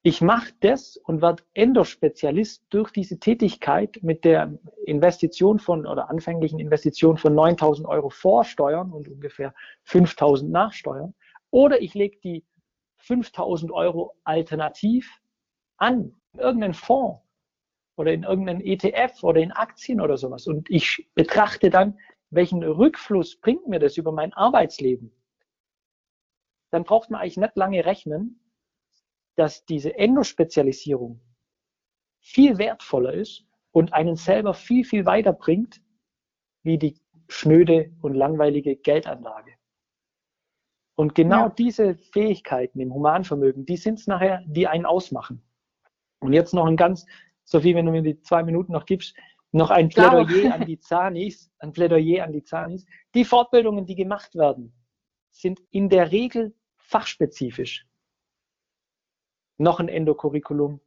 ich mache das und werde Endospezialist durch diese Tätigkeit mit der Investition von oder anfänglichen Investition von 9000 Euro Vorsteuern und ungefähr 5000 Nachsteuern. Oder ich lege die 5000 Euro alternativ an, in irgendeinen Fonds oder in irgendeinen ETF oder in Aktien oder sowas. Und ich betrachte dann, welchen Rückfluss bringt mir das über mein Arbeitsleben. Dann braucht man eigentlich nicht lange rechnen, dass diese Endospezialisierung viel wertvoller ist und einen selber viel, viel weiterbringt, wie die schnöde und langweilige Geldanlage. Und genau ja. diese Fähigkeiten im Humanvermögen, die sind es nachher, die einen ausmachen. Und jetzt noch ein ganz, Sophie, wenn du mir die zwei Minuten noch gibst, noch ein Plädoyer an die Zanis, ein Plädoyer an die Zanis. Die Fortbildungen, die gemacht werden, sind in der Regel fachspezifisch. Noch ein Endocurriculum,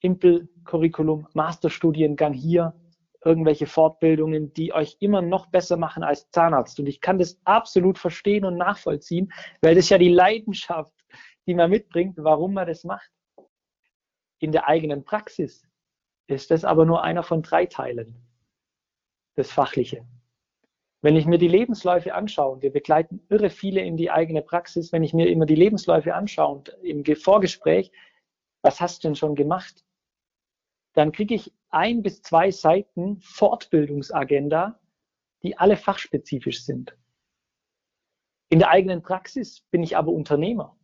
Impel-Curriculum, Masterstudiengang hier, irgendwelche Fortbildungen, die euch immer noch besser machen als Zahnarzt. Und ich kann das absolut verstehen und nachvollziehen, weil das ja die Leidenschaft, die man mitbringt, warum man das macht. In der eigenen Praxis ist das aber nur einer von drei Teilen, das Fachliche. Wenn ich mir die Lebensläufe anschaue, und wir begleiten irre viele in die eigene Praxis, wenn ich mir immer die Lebensläufe anschaue und im Vorgespräch, was hast du denn schon gemacht? Dann kriege ich ein bis zwei Seiten Fortbildungsagenda, die alle fachspezifisch sind. In der eigenen Praxis bin ich aber Unternehmer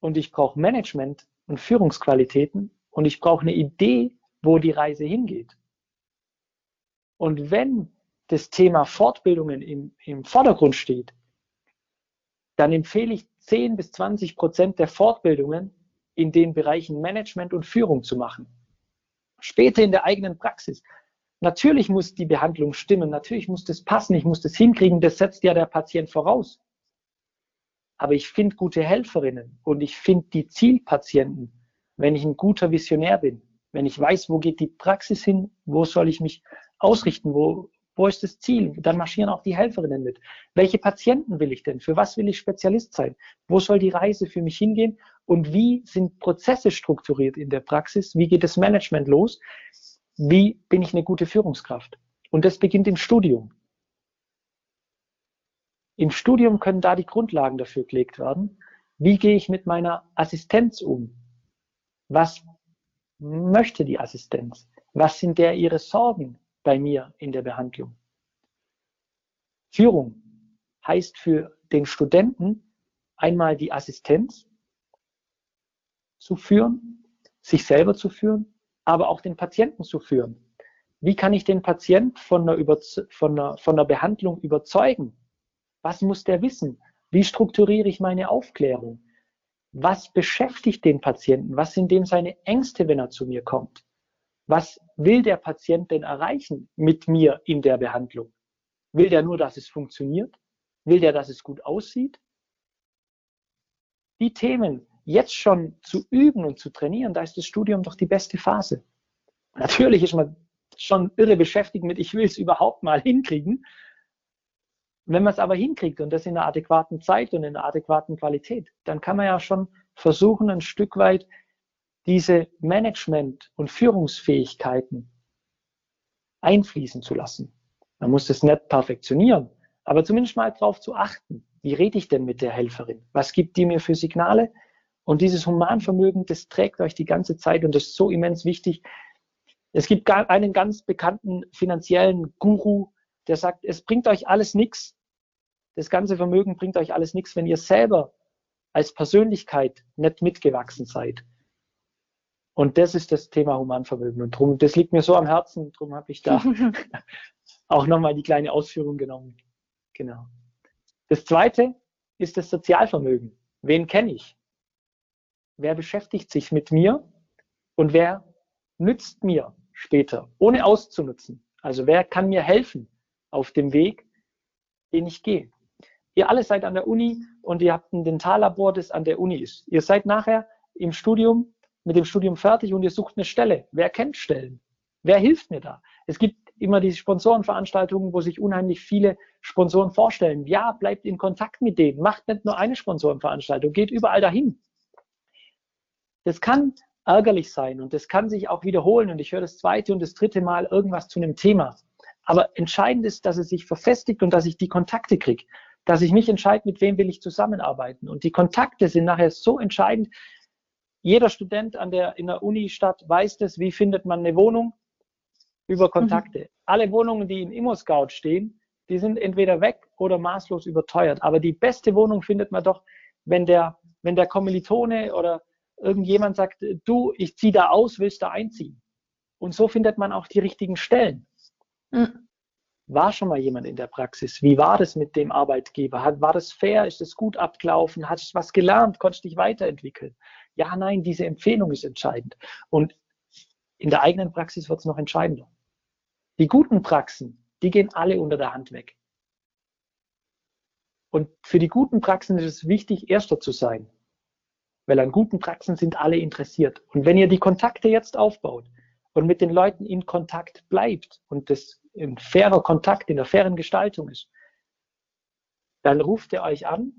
und ich brauche Management und Führungsqualitäten und ich brauche eine Idee, wo die Reise hingeht. Und wenn das Thema Fortbildungen im, im Vordergrund steht, dann empfehle ich 10 bis 20 Prozent der Fortbildungen in den Bereichen Management und Führung zu machen später in der eigenen Praxis. Natürlich muss die Behandlung stimmen, natürlich muss das passen, ich muss das hinkriegen, das setzt ja der Patient voraus. Aber ich finde gute Helferinnen und ich finde die Zielpatienten, wenn ich ein guter Visionär bin, wenn ich weiß, wo geht die Praxis hin, wo soll ich mich ausrichten, wo, wo ist das Ziel? Dann marschieren auch die Helferinnen mit. Welche Patienten will ich denn? Für was will ich Spezialist sein? Wo soll die Reise für mich hingehen? Und wie sind Prozesse strukturiert in der Praxis? Wie geht das Management los? Wie bin ich eine gute Führungskraft? Und das beginnt im Studium. Im Studium können da die Grundlagen dafür gelegt werden. Wie gehe ich mit meiner Assistenz um? Was möchte die Assistenz? Was sind der ihre Sorgen bei mir in der Behandlung? Führung heißt für den Studenten einmal die Assistenz zu führen, sich selber zu führen, aber auch den Patienten zu führen. Wie kann ich den Patient von der, von der, von der Behandlung überzeugen? Was muss der wissen? Wie strukturiere ich meine Aufklärung? Was beschäftigt den Patienten? Was sind dem seine Ängste, wenn er zu mir kommt? Was will der Patient denn erreichen mit mir in der Behandlung? Will der nur, dass es funktioniert? Will der, dass es gut aussieht? Die Themen jetzt schon zu üben und zu trainieren, da ist das Studium doch die beste Phase. Natürlich ist man schon irre beschäftigt mit, ich will es überhaupt mal hinkriegen. Wenn man es aber hinkriegt und das in einer adäquaten Zeit und in einer adäquaten Qualität, dann kann man ja schon versuchen, ein Stück weit diese Management- und Führungsfähigkeiten einfließen zu lassen. Man muss das nicht perfektionieren, aber zumindest mal darauf zu achten. Wie rede ich denn mit der Helferin? Was gibt die mir für Signale? Und dieses Humanvermögen, das trägt euch die ganze Zeit und das ist so immens wichtig. Es gibt einen ganz bekannten finanziellen Guru, der sagt, es bringt euch alles nichts. Das ganze Vermögen bringt euch alles nichts, wenn ihr selber als Persönlichkeit nicht mitgewachsen seid. Und das ist das Thema Humanvermögen. Und drum, das liegt mir so am Herzen, darum habe ich da auch nochmal die kleine Ausführung genommen. Genau. Das zweite ist das Sozialvermögen. Wen kenne ich? Wer beschäftigt sich mit mir und wer nützt mir später, ohne auszunutzen? Also wer kann mir helfen auf dem Weg, den ich gehe? Ihr alle seid an der Uni und ihr habt ein Dentallabor, das an der Uni ist. Ihr seid nachher im Studium, mit dem Studium fertig und ihr sucht eine Stelle. Wer kennt Stellen? Wer hilft mir da? Es gibt immer diese Sponsorenveranstaltungen, wo sich unheimlich viele Sponsoren vorstellen. Ja, bleibt in Kontakt mit denen. Macht nicht nur eine Sponsorenveranstaltung, geht überall dahin. Das kann ärgerlich sein und das kann sich auch wiederholen und ich höre das zweite und das dritte Mal irgendwas zu einem Thema. Aber entscheidend ist, dass es sich verfestigt und dass ich die Kontakte kriege, dass ich mich entscheide, mit wem will ich zusammenarbeiten. Und die Kontakte sind nachher so entscheidend. Jeder Student an der, in der Uni-Stadt weiß das, wie findet man eine Wohnung, über mhm. Kontakte. Mhm. Alle Wohnungen, die im Immo-Scout stehen, die sind entweder weg oder maßlos überteuert. Aber die beste Wohnung findet man doch, wenn der, wenn der Kommilitone oder irgendjemand sagt, du, ich ziehe da aus, willst du einziehen? Und so findet man auch die richtigen Stellen. Mhm. War schon mal jemand in der Praxis? Wie war das mit dem Arbeitgeber? war das fair? Ist es gut abgelaufen? Hast du was gelernt? Konntest du dich weiterentwickeln? Ja, nein, diese Empfehlung ist entscheidend. Und in der eigenen Praxis wird es noch entscheidender. Die guten Praxen, die gehen alle unter der Hand weg. Und für die guten Praxen ist es wichtig, erster zu sein. Weil an guten Praxen sind alle interessiert. Und wenn ihr die Kontakte jetzt aufbaut und mit den Leuten in Kontakt bleibt und das in fairer Kontakt, in der fairen Gestaltung ist, dann ruft er euch an,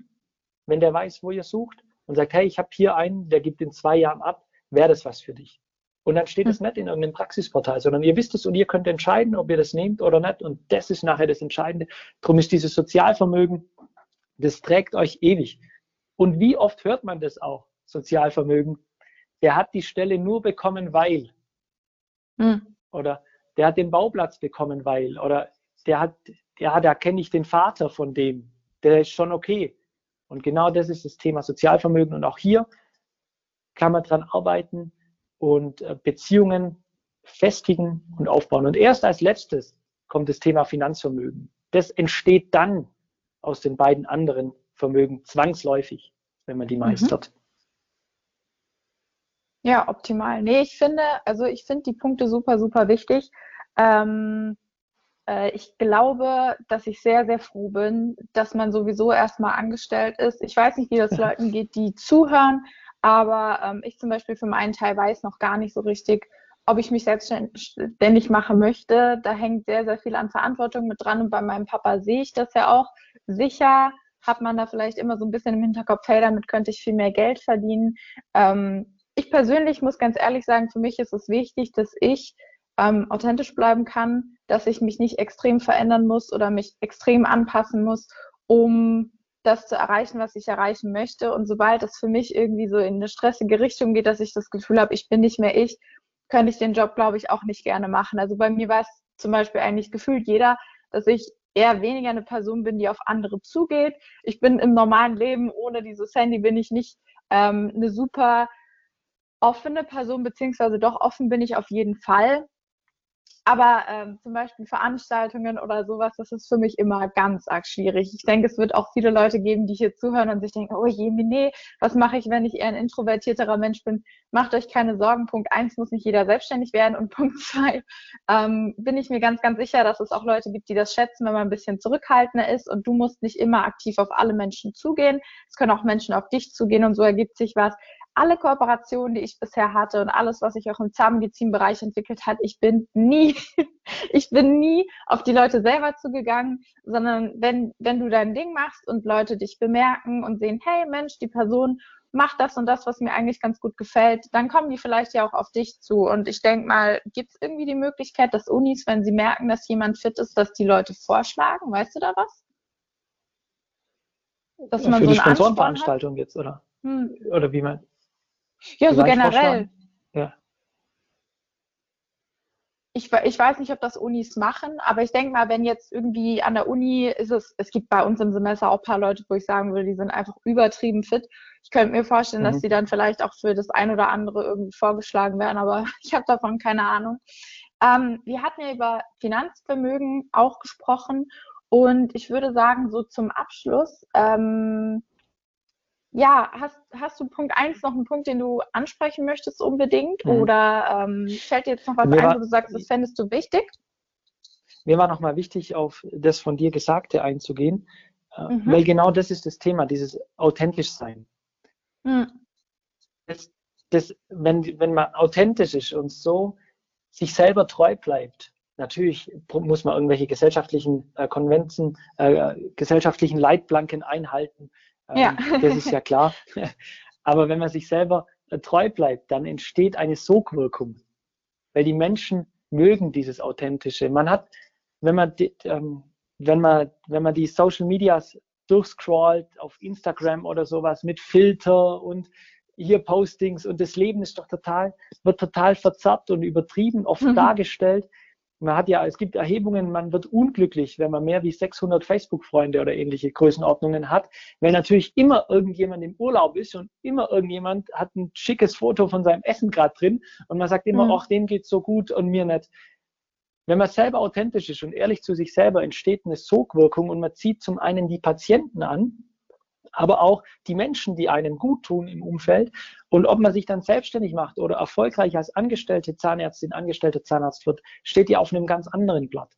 wenn der weiß, wo ihr sucht und sagt, hey, ich habe hier einen, der gibt in zwei Jahren ab, wäre das was für dich? Und dann steht es hm. nicht in irgendeinem Praxisportal, sondern ihr wisst es und ihr könnt entscheiden, ob ihr das nehmt oder nicht. Und das ist nachher das Entscheidende. Darum ist dieses Sozialvermögen, das trägt euch ewig. Und wie oft hört man das auch, Sozialvermögen? Der hat die Stelle nur bekommen, weil. Hm. Oder der hat den Bauplatz bekommen, weil. Oder der hat, ja, da kenne ich den Vater von dem. Der ist schon okay. Und genau das ist das Thema Sozialvermögen. Und auch hier kann man dran arbeiten, und äh, Beziehungen festigen und aufbauen. Und erst als letztes kommt das Thema Finanzvermögen. Das entsteht dann aus den beiden anderen Vermögen zwangsläufig, wenn man die mhm. meistert. Ja, optimal. Nee, ich finde, also ich finde die Punkte super, super wichtig. Ähm, äh, ich glaube, dass ich sehr, sehr froh bin, dass man sowieso erstmal angestellt ist. Ich weiß nicht, wie das Leuten geht, die zuhören, aber ähm, ich zum Beispiel für meinen Teil weiß noch gar nicht so richtig, ob ich mich selbstständig machen möchte. Da hängt sehr, sehr viel an Verantwortung mit dran. Und bei meinem Papa sehe ich das ja auch. Sicher hat man da vielleicht immer so ein bisschen im Hinterkopf, hey, damit könnte ich viel mehr Geld verdienen. Ähm, ich persönlich muss ganz ehrlich sagen, für mich ist es wichtig, dass ich ähm, authentisch bleiben kann, dass ich mich nicht extrem verändern muss oder mich extrem anpassen muss, um das zu erreichen, was ich erreichen möchte. Und sobald es für mich irgendwie so in eine stressige Richtung geht, dass ich das Gefühl habe, ich bin nicht mehr ich, könnte ich den Job, glaube ich, auch nicht gerne machen. Also bei mir war es zum Beispiel eigentlich gefühlt jeder, dass ich eher weniger eine Person bin, die auf andere zugeht. Ich bin im normalen Leben ohne dieses Handy bin ich nicht ähm, eine super offene Person, beziehungsweise doch offen bin ich auf jeden Fall. Aber ähm, zum Beispiel Veranstaltungen oder sowas, das ist für mich immer ganz arg schwierig. Ich denke, es wird auch viele Leute geben, die hier zuhören und sich denken, oh je, nee, was mache ich, wenn ich eher ein introvertierterer Mensch bin? Macht euch keine Sorgen. Punkt eins muss nicht jeder selbstständig werden und Punkt zwei ähm, bin ich mir ganz, ganz sicher, dass es auch Leute gibt, die das schätzen, wenn man ein bisschen zurückhaltender ist und du musst nicht immer aktiv auf alle Menschen zugehen. Es können auch Menschen auf dich zugehen und so ergibt sich was alle Kooperationen, die ich bisher hatte und alles, was sich auch im Zahnmedizinbereich entwickelt hat, ich bin nie, ich bin nie auf die Leute selber zugegangen, sondern wenn, wenn du dein Ding machst und Leute dich bemerken und sehen, hey Mensch, die Person macht das und das, was mir eigentlich ganz gut gefällt, dann kommen die vielleicht ja auch auf dich zu. Und ich denke mal, gibt es irgendwie die Möglichkeit, dass Unis, wenn sie merken, dass jemand fit ist, dass die Leute vorschlagen? Weißt du da was? Dass man Für so die Sponsorenveranstaltung jetzt, oder? Hm. Oder wie man? Ja, so generell. Ja. Ich, ich weiß nicht, ob das Unis machen, aber ich denke mal, wenn jetzt irgendwie an der Uni ist es, es gibt bei uns im Semester auch ein paar Leute, wo ich sagen würde, die sind einfach übertrieben fit. Ich könnte mir vorstellen, mhm. dass die dann vielleicht auch für das ein oder andere irgendwie vorgeschlagen werden, aber ich habe davon keine Ahnung. Ähm, wir hatten ja über Finanzvermögen auch gesprochen und ich würde sagen, so zum Abschluss, ähm, ja, hast, hast du Punkt 1 noch einen Punkt, den du ansprechen möchtest unbedingt? Mhm. Oder ähm, fällt dir jetzt noch was mir ein, war, wo du sagst, das fändest du wichtig? Mir war nochmal wichtig, auf das von dir Gesagte einzugehen, äh, mhm. weil genau das ist das Thema, dieses authentisch sein. Mhm. Das, das, wenn, wenn man authentisch ist und so sich selber treu bleibt, natürlich muss man irgendwelche gesellschaftlichen äh, Konvenzen, äh, gesellschaftlichen Leitplanken einhalten, ja. Ähm, das ist ja klar. Aber wenn man sich selber äh, treu bleibt, dann entsteht eine Sogwirkung, weil die Menschen mögen dieses Authentische. Man hat, wenn man, die, ähm, wenn man, wenn man die Social Medias durchscrollt auf Instagram oder sowas mit Filter und hier Postings und das Leben ist doch total, wird total verzerrt und übertrieben oft mhm. dargestellt man hat ja, es gibt Erhebungen, man wird unglücklich, wenn man mehr wie 600 Facebook-Freunde oder ähnliche Größenordnungen hat, weil natürlich immer irgendjemand im Urlaub ist und immer irgendjemand hat ein schickes Foto von seinem Essen gerade drin und man sagt immer, mhm. ach, dem geht's so gut und mir nicht. Wenn man selber authentisch ist und ehrlich zu sich selber, entsteht eine Sogwirkung und man zieht zum einen die Patienten an, aber auch die Menschen, die einem gut tun im Umfeld. Und ob man sich dann selbstständig macht oder erfolgreich als angestellte Zahnärztin, angestellte Zahnarzt wird, steht ja auf einem ganz anderen Blatt.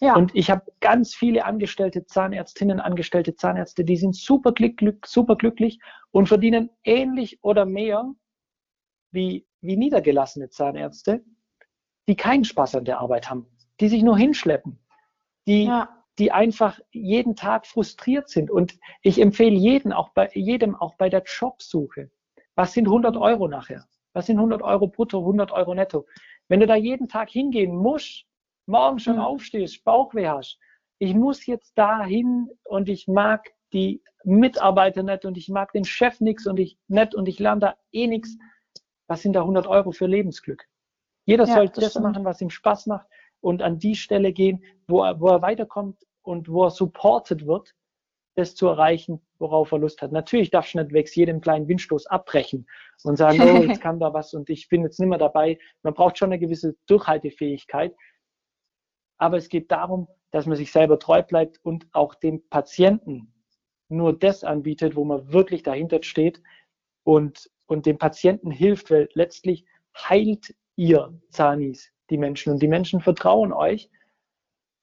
Ja. Und ich habe ganz viele angestellte Zahnärztinnen, angestellte Zahnärzte, die sind super, glück, super glücklich und verdienen ähnlich oder mehr wie, wie niedergelassene Zahnärzte, die keinen Spaß an der Arbeit haben, die sich nur hinschleppen, die ja die einfach jeden Tag frustriert sind. Und ich empfehle jeden, auch bei, jedem auch bei der Jobsuche. Was sind 100 Euro nachher? Was sind 100 Euro brutto, 100 Euro netto? Wenn du da jeden Tag hingehen musst, morgen schon mhm. aufstehst, Bauchweh hast, ich muss jetzt dahin und ich mag die Mitarbeiter nicht und ich mag den Chef nichts und ich nicht und ich lerne da eh nichts. Was sind da 100 Euro für Lebensglück? Jeder ja, soll das, das machen, was ihm Spaß macht und an die Stelle gehen, wo er, wo er weiterkommt und wo er supported wird, das zu erreichen, worauf er Lust hat. Natürlich darfst du nicht wegs jedem kleinen Windstoß abbrechen und sagen, oh, jetzt kam da was und ich bin jetzt nicht mehr dabei. Man braucht schon eine gewisse Durchhaltefähigkeit. Aber es geht darum, dass man sich selber treu bleibt und auch dem Patienten nur das anbietet, wo man wirklich dahinter steht und, und dem Patienten hilft, weil letztlich heilt ihr Zanis die Menschen. Und die Menschen vertrauen euch.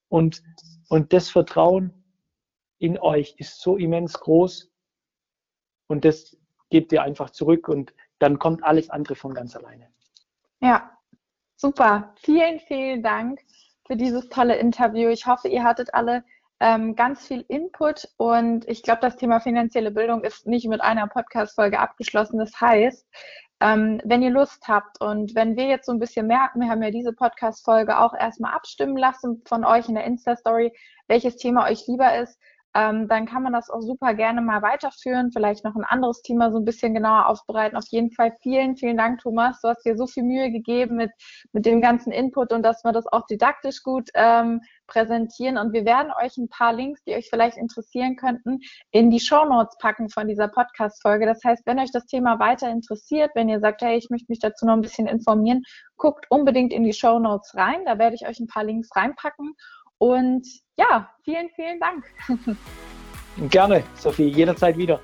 Und, und das Vertrauen in euch ist so immens groß. Und das gebt ihr einfach zurück und dann kommt alles andere von ganz alleine. Ja, super. Vielen, vielen Dank für dieses tolle Interview. Ich hoffe, ihr hattet alle ähm, ganz viel Input und ich glaube, das Thema finanzielle Bildung ist nicht mit einer Podcast-Folge abgeschlossen. Das heißt, Ähm, wenn ihr Lust habt und wenn wir jetzt so ein bisschen merken, wir haben ja diese Podcast-Folge auch erstmal abstimmen lassen von euch in der Insta-Story, welches Thema euch lieber ist, ähm, dann kann man das auch super gerne mal weiterführen, vielleicht noch ein anderes Thema so ein bisschen genauer aufbereiten. Auf jeden Fall vielen, vielen Dank, Thomas. Du hast dir so viel Mühe gegeben mit, mit dem ganzen Input und dass wir das auch didaktisch gut ähm, präsentieren. Und wir werden euch ein paar Links, die euch vielleicht interessieren könnten, in die Show Notes packen von dieser Podcast-Folge. Das heißt, wenn euch das Thema weiter interessiert, wenn ihr sagt, hey, ich möchte mich dazu noch ein bisschen informieren, guckt unbedingt in die Show Notes rein. Da werde ich euch ein paar Links reinpacken. Und ja, vielen, vielen Dank. Gerne, Sophie, jederzeit wieder.